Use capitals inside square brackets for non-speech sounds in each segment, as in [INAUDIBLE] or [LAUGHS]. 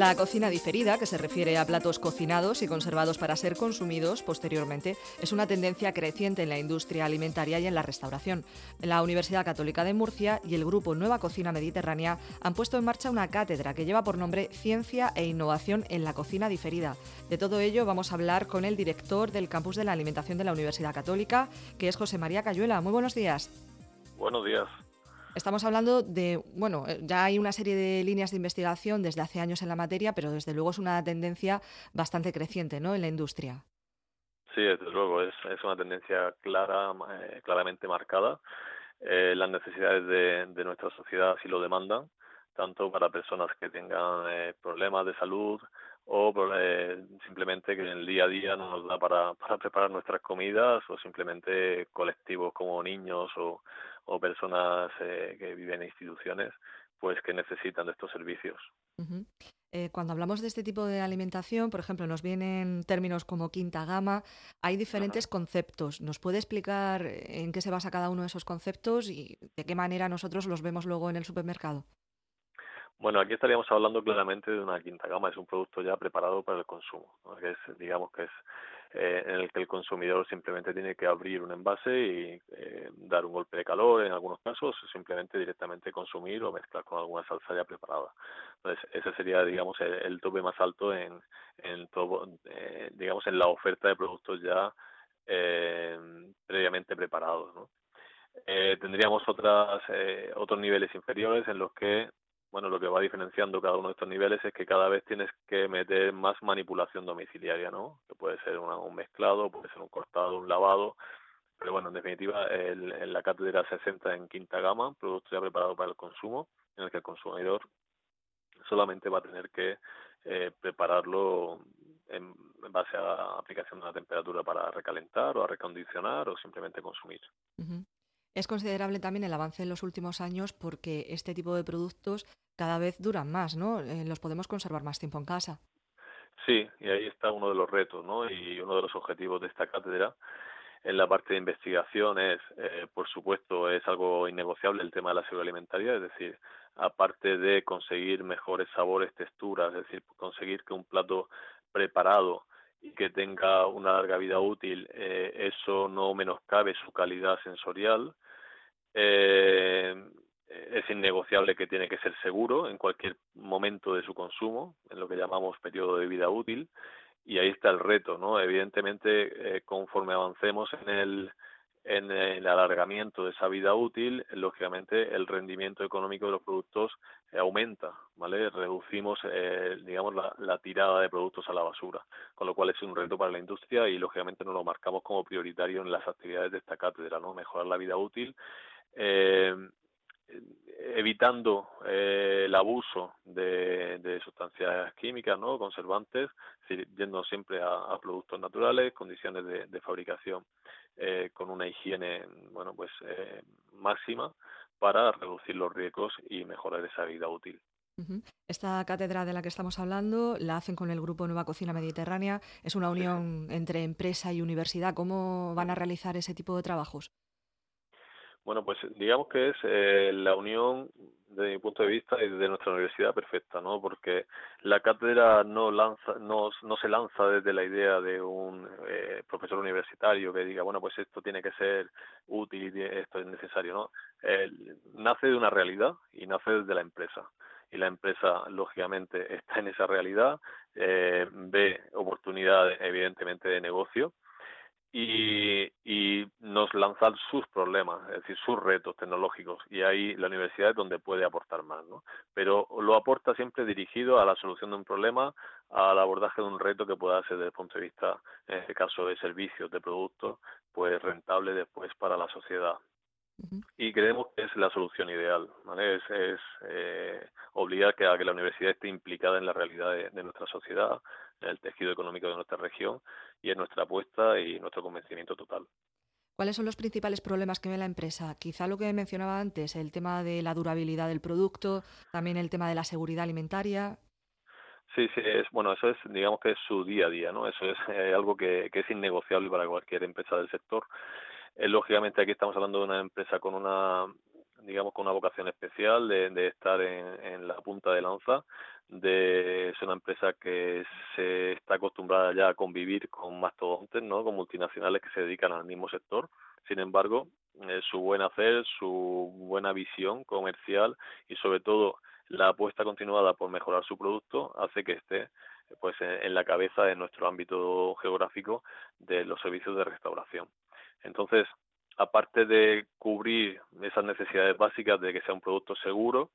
La cocina diferida, que se refiere a platos cocinados y conservados para ser consumidos posteriormente, es una tendencia creciente en la industria alimentaria y en la restauración. La Universidad Católica de Murcia y el grupo Nueva Cocina Mediterránea han puesto en marcha una cátedra que lleva por nombre Ciencia e Innovación en la Cocina Diferida. De todo ello vamos a hablar con el director del Campus de la Alimentación de la Universidad Católica, que es José María Cayuela. Muy buenos días. Buenos días. Estamos hablando de, bueno, eh, ya hay una serie de líneas de investigación desde hace años en la materia, pero desde luego es una tendencia bastante creciente, ¿no? En la industria. Sí, desde luego, es, es una tendencia clara, eh, claramente marcada. Eh, las necesidades de, de, nuestra sociedad así lo demandan, tanto para personas que tengan problemas de salud o simplemente que en el día a día no nos da para, para preparar nuestras comidas o simplemente colectivos como niños o, o personas eh, que viven en instituciones pues que necesitan de estos servicios. eh, cuando hablamos de este tipo de alimentación, por ejemplo, nos vienen términos como quinta gama, hay diferentes conceptos. ¿Nos puede explicar en qué se basa cada uno de esos conceptos y de qué manera nosotros los vemos luego en el supermercado? Bueno, aquí estaríamos hablando claramente de una quinta gama, es un producto ya preparado para el consumo, ¿no? que es, digamos que es eh, en el que el consumidor simplemente tiene que abrir un envase y eh, dar un golpe de calor en algunos casos, o simplemente directamente consumir o mezclar con alguna salsa ya preparada. Entonces, ese sería, digamos, el, el tope más alto en, en todo, eh, digamos, en la oferta de productos ya eh, previamente preparados, ¿no? Eh, tendríamos otras eh, otros niveles inferiores en los que bueno, lo que va diferenciando cada uno de estos niveles es que cada vez tienes que meter más manipulación domiciliaria, ¿no? Que puede ser una, un mezclado, puede ser un cortado, un lavado, pero bueno, en definitiva, el, en la cátedra se centra en quinta gama, producto ya preparado para el consumo, en el que el consumidor solamente va a tener que eh, prepararlo en, base a la aplicación de una temperatura para recalentar o a recondicionar o simplemente consumir. Es considerable también el avance en los últimos años porque este tipo de productos cada vez duran más, ¿no? Eh, los podemos conservar más tiempo en casa. Sí, y ahí está uno de los retos, ¿no? Y uno de los objetivos de esta cátedra en la parte de investigación es, eh, por supuesto, es algo innegociable el tema de la seguridad alimentaria, es decir, aparte de conseguir mejores sabores, texturas, es decir, conseguir que un plato preparado y que tenga una larga vida útil, eh, eso no menoscabe su calidad sensorial. Eh, es innegociable que tiene que ser seguro en cualquier momento de su consumo, en lo que llamamos periodo de vida útil, y ahí está el reto, ¿no? Evidentemente, eh, conforme avancemos en el, en el alargamiento de esa vida útil, lógicamente el rendimiento económico de los productos eh, aumenta, ¿vale? Reducimos, eh, digamos, la, la, tirada de productos a la basura, con lo cual es un reto para la industria y lógicamente nos lo marcamos como prioritario en las actividades de esta cátedra, ¿no? Mejorar la vida útil. Eh, evitando eh, el abuso de, de, sustancias químicas, ¿no? conservantes, yendo siempre a, a productos naturales, condiciones de, de fabricación eh, con una higiene, bueno, pues eh, máxima para reducir los riesgos y mejorar esa vida útil. Esta cátedra de la que estamos hablando la hacen con el grupo Nueva Cocina Mediterránea. Es una unión sí. entre empresa y universidad. ¿Cómo van a realizar ese tipo de trabajos? Bueno, pues digamos que es eh, la unión, desde mi punto de vista, y de nuestra universidad perfecta, ¿no? Porque la cátedra no lanza, no, no se lanza desde la idea de un eh, profesor universitario que diga, bueno, pues esto tiene que ser útil y esto es necesario, ¿no? Nace de una realidad y nace desde la empresa. Y la empresa, lógicamente, [LAUGHS] está en esa realidad, eh, ve oportunidades, evidentemente, de negocio, y, y nos lanzan sus problemas, es decir, sus retos tecnológicos y ahí la universidad es donde puede aportar más, ¿no? Pero lo aporta siempre dirigido a la solución de un problema, al abordaje de un reto que pueda ser desde el punto de vista, en este caso, de servicios, de productos, pues rentable después para la sociedad. Y creemos que es la solución ideal, ¿vale? Es, es eh, obligar que a que la universidad esté implicada en la realidad de, de, nuestra sociedad, en el tejido económico de nuestra región y en nuestra apuesta y nuestro convencimiento total. ¿Cuáles son los principales problemas que ve la empresa? Quizá lo que mencionaba antes, el tema de la durabilidad del producto, también el tema de la seguridad alimentaria. Sí, sí, es bueno, eso es, digamos que es su día a día, ¿no? Eso es eh, algo que, que es innegociable para cualquier empresa del sector. Eh, lógicamente aquí estamos hablando de una empresa con una, digamos, con una vocación especial de, de estar en, en, la punta de lanza, de es una empresa que se está acostumbrada ya a convivir con mastodontes, ¿no? Con multinacionales que se dedican al mismo sector. Sin embargo, eh, su buen hacer, su buena visión comercial y sobre todo la apuesta continuada por mejorar su producto hace que esté pues en la cabeza de nuestro ámbito geográfico de los servicios de restauración. Entonces, aparte de cubrir esas necesidades básicas de que sea un producto seguro,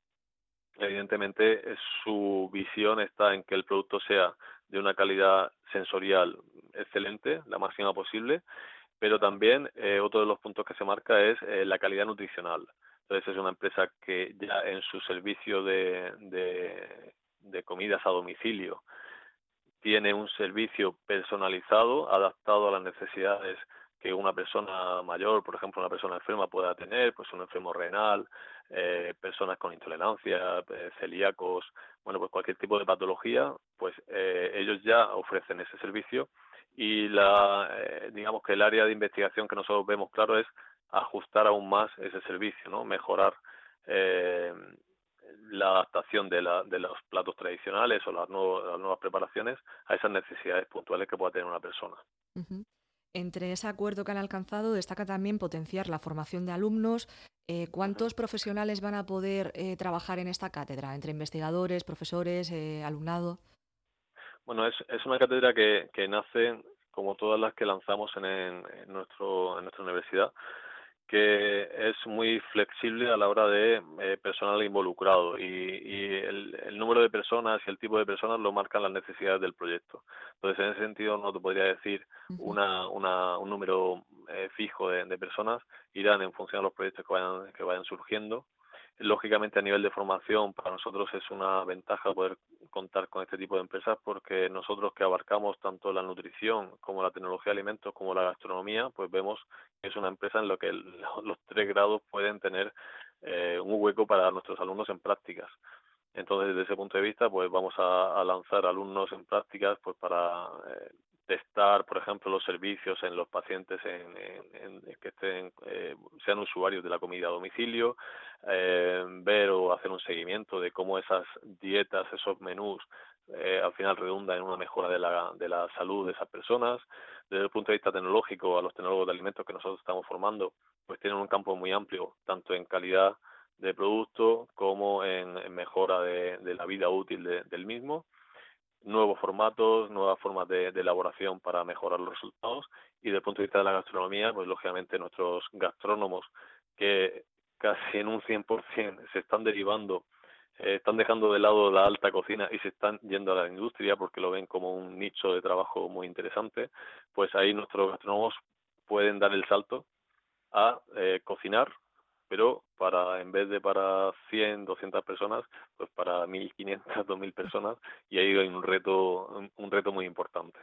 evidentemente su visión está en que el producto sea de una calidad sensorial excelente, la máxima posible, pero también eh, otro de los puntos que se marca es eh, la calidad nutricional. Entonces es una empresa que ya en su servicio de, de, de comidas a domicilio tiene un servicio personalizado, adaptado a las necesidades que una persona mayor, por ejemplo, una persona enferma pueda tener, pues un enfermo renal, eh, personas con intolerancia, eh, celíacos, bueno, pues cualquier tipo de patología, pues eh, ellos ya ofrecen ese servicio y la, eh, digamos que el área de investigación que nosotros vemos claro es ajustar aún más ese servicio, ¿no? Mejorar eh, la adaptación de, la, de los platos tradicionales o las, nuevas, las nuevas preparaciones a esas necesidades puntuales que pueda tener una persona. Entre ese acuerdo que han alcanzado destaca también potenciar la formación de alumnos. Eh, ¿Cuántos profesionales van a poder eh, trabajar en esta cátedra? ¿Entre investigadores, profesores, eh, alumnado? Bueno, es, es una cátedra que, que nace como todas las que lanzamos en, en, nuestro, en nuestra universidad, que es muy flexible a la hora de eh, personal involucrado y, y el, el, número de personas y el tipo de personas lo marcan las necesidades del proyecto. Entonces, en ese sentido, no te podría decir una, una, un número eh, fijo de, de, personas, irán en función de los proyectos que vayan, que vayan surgiendo Lógicamente a nivel de formación para nosotros es una ventaja poder contar con este tipo de empresas porque nosotros que abarcamos tanto la nutrición como la tecnología de alimentos como la gastronomía, pues vemos que es una empresa en la que [LAUGHS] los tres grados pueden tener eh, un hueco para nuestros alumnos en prácticas. Entonces, desde ese punto de vista, pues vamos a, lanzar alumnos en prácticas pues para eh, testar, por ejemplo, los servicios en los pacientes en, en, en que estén, eh, sean usuarios de la comida a domicilio, eh, ver o hacer un seguimiento de cómo esas dietas, esos menús, eh, al final redundan en una mejora de la, de la salud de esas personas. Desde el punto de vista tecnológico, a los tecnólogos de alimentos que nosotros estamos formando, pues tienen un campo muy amplio, tanto en calidad de producto como en, en mejora de, de, la vida útil de, del mismo nuevos formatos, nuevas formas de, de, elaboración para mejorar los resultados y desde el punto de vista de la gastronomía, pues lógicamente nuestros gastrónomos que casi en un 100% se están derivando, eh, están dejando de lado la alta cocina y se están yendo a la industria porque lo ven como un nicho de trabajo muy interesante, pues ahí nuestros gastrónomos pueden dar el salto a eh, cocinar pero para en vez de para 100, 200 personas, pues para 1500, 2000 personas y ahí hay un reto un reto muy importante.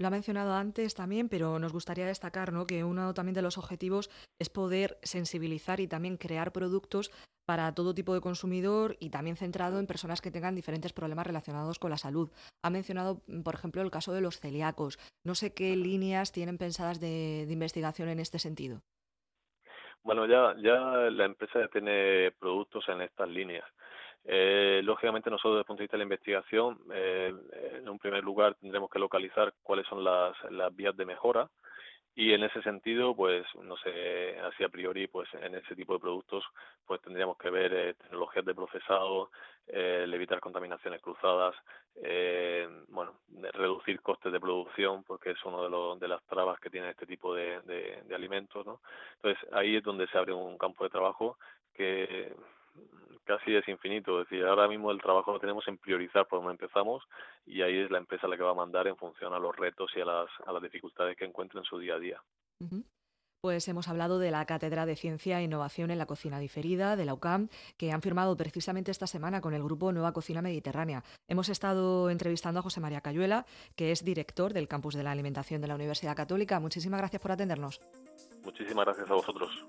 Lo ha mencionado antes también, pero nos gustaría destacar ¿no? que uno también de los objetivos es poder sensibilizar y también crear productos para todo tipo de consumidor y también centrado en personas que tengan diferentes problemas relacionados con la salud. Ha mencionado, por ejemplo, el caso de los celíacos. No sé qué líneas tienen pensadas de, de investigación en este sentido. Bueno, ya, ya la empresa tiene productos en estas líneas. Eh, lógicamente nosotros desde el punto de vista de la investigación, eh, en un primer lugar tendremos que localizar cuáles son las, las vías de mejora y en ese sentido, pues no sé, así a priori, pues en ese tipo de productos, pues tendríamos que ver eh, tecnologías de procesado, eh, evitar contaminaciones cruzadas, eh, bueno, reducir costes de producción, porque es uno de, los, de las trabas que tiene este tipo de, de, de alimentos, ¿no? Entonces ahí es donde se abre un campo de trabajo que casi es infinito. Es decir, ahora mismo el trabajo lo tenemos en priorizar por donde empezamos y ahí es la empresa la que va a mandar en función a los retos y a las, a las dificultades que encuentre en su día a día. Uh -huh. Pues hemos hablado de la Cátedra de Ciencia e Innovación en la Cocina Diferida de la UCAM, que han firmado precisamente esta semana con el grupo Nueva Cocina Mediterránea. Hemos estado entrevistando a José María Cayuela, que es director del Campus de la Alimentación de la Universidad Católica. Muchísimas gracias por atendernos. Muchísimas gracias a vosotros.